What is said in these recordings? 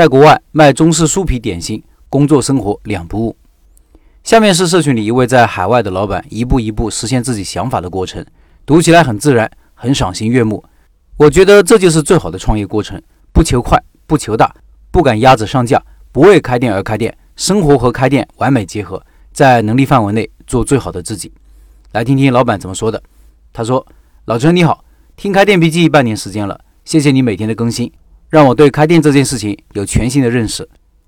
在国外卖中式酥皮点心，工作生活两不误。下面是社群里一位在海外的老板一步一步实现自己想法的过程，读起来很自然，很赏心悦目。我觉得这就是最好的创业过程，不求快，不求大，不赶鸭子上架，不为开店而开店，生活和开店完美结合，在能力范围内做最好的自己。来听听老板怎么说的。他说：“老陈你好，听开店笔记半年时间了，谢谢你每天的更新。”让我对开店这件事情有全新的认识。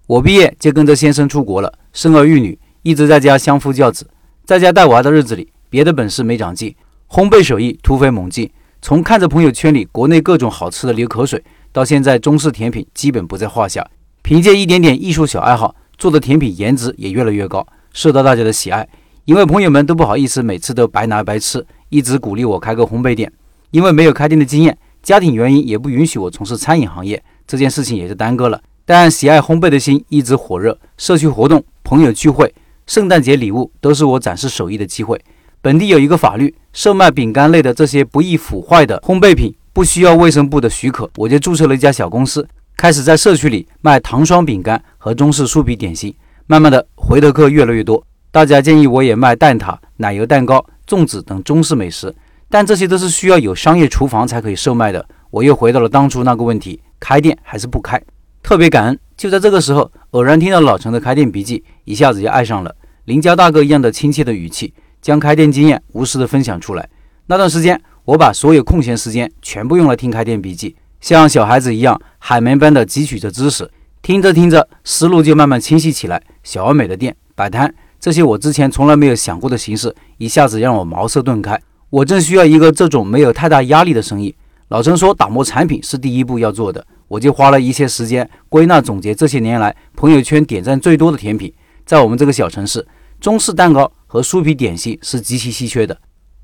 我毕业就跟着先生出国了，生儿育女，一直在家相夫教子。在家带娃的日子里，别的本事没长进，烘焙手艺突飞猛进。从看着朋友圈里国内各种好吃的流口水，到现在中式甜品基本不在话下。凭借一点点艺术小爱好，做的甜品颜值也越来越高，受到大家的喜爱。因为朋友们都不好意思每次都白拿白吃，一直鼓励我开个烘焙店。因为没有开店的经验。家庭原因也不允许我从事餐饮行业，这件事情也就耽搁了。但喜爱烘焙的心一直火热，社区活动、朋友聚会、圣诞节礼物都是我展示手艺的机会。本地有一个法律，售卖饼干类的这些不易腐坏的烘焙品不需要卫生部的许可，我就注册了一家小公司，开始在社区里卖糖霜饼干和中式酥皮点心。慢慢的，回头客越来越多，大家建议我也卖蛋挞、奶油蛋糕、粽子等中式美食。但这些都是需要有商业厨房才可以售卖的。我又回到了当初那个问题：开店还是不开？特别感恩，就在这个时候，偶然听到老陈的开店笔记，一下子就爱上了。邻家大哥一样的亲切的语气，将开店经验无私的分享出来。那段时间，我把所有空闲时间全部用来听开店笔记，像小孩子一样海绵般的汲取着知识。听着听着，思路就慢慢清晰起来。小而美的店、摆摊，这些我之前从来没有想过的形式，一下子让我茅塞顿开。我正需要一个这种没有太大压力的生意。老陈说，打磨产品是第一步要做的，我就花了一些时间归纳总结这些年来朋友圈点赞最多的甜品。在我们这个小城市，中式蛋糕和酥皮点心是极其稀缺的，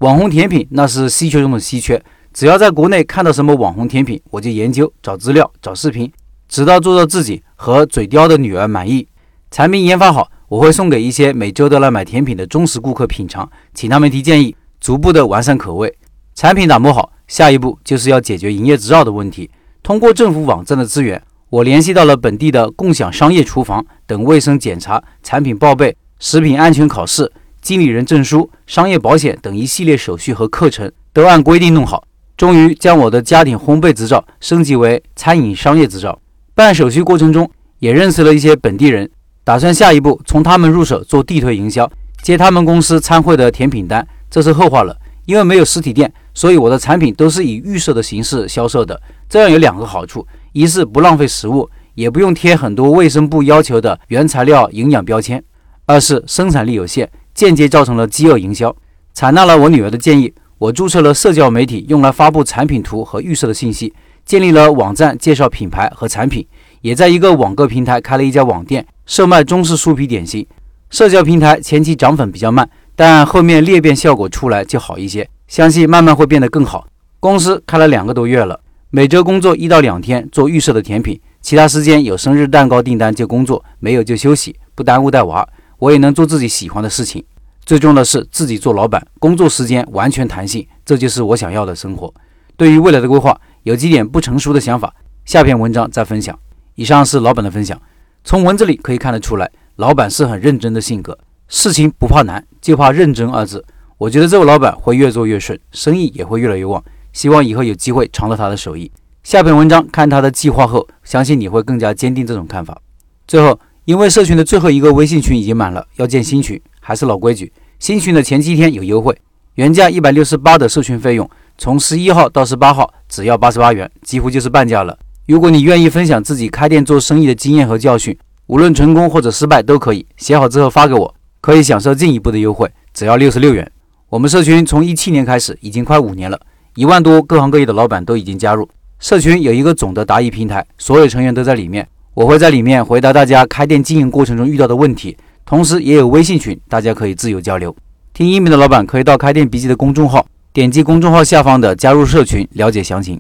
网红甜品那是稀缺中的稀缺。只要在国内看到什么网红甜品，我就研究、找资料、找视频，直到做到自己和嘴刁的女儿满意。产品研发好，我会送给一些每周都来买甜品的忠实顾客品尝，请他们提建议。逐步的完善口味，产品打磨好，下一步就是要解决营业执照的问题。通过政府网站的资源，我联系到了本地的共享商业厨房等卫生检查、产品报备、食品安全考试、经理人证书、商业保险等一系列手续和课程都按规定弄好，终于将我的家庭烘焙执照升级为餐饮商业执照。办手续过程中，也认识了一些本地人，打算下一步从他们入手做地推营销，接他们公司餐会的甜品单。这是后话了，因为没有实体店，所以我的产品都是以预售的形式销售的。这样有两个好处：一是不浪费食物，也不用贴很多卫生部要求的原材料营养标签；二是生产力有限，间接造成了饥饿营销。采纳了我女儿的建议，我注册了社交媒体，用来发布产品图和预设的信息；建立了网站介绍品牌和产品，也在一个网购平台开了一家网店，售卖中式酥皮点心。社交平台前期涨粉比较慢。但后面裂变效果出来就好一些，相信慢慢会变得更好。公司开了两个多月了，每周工作一到两天做预设的甜品，其他时间有生日蛋糕订单就工作，没有就休息，不耽误带娃，我也能做自己喜欢的事情。最重要的是自己做老板，工作时间完全弹性，这就是我想要的生活。对于未来的规划，有几点不成熟的想法，下篇文章再分享。以上是老板的分享，从文字里可以看得出来，老板是很认真的性格。事情不怕难，就怕认真二字。我觉得这位老板会越做越顺，生意也会越来越旺。希望以后有机会尝到他的手艺。下篇文章看他的计划后，相信你会更加坚定这种看法。最后，因为社群的最后一个微信群已经满了，要建新群，还是老规矩，新群的前七天有优惠，原价一百六十八的社群费用，从十一号到十八号只要八十八元，几乎就是半价了。如果你愿意分享自己开店做生意的经验和教训，无论成功或者失败都可以，写好之后发给我。可以享受进一步的优惠，只要六十六元。我们社群从一七年开始，已经快五年了，一万多各行各业的老板都已经加入。社群有一个总的答疑平台，所有成员都在里面。我会在里面回答大家开店经营过程中遇到的问题，同时也有微信群，大家可以自由交流。听音频的老板可以到开店笔记的公众号，点击公众号下方的加入社群了解详情。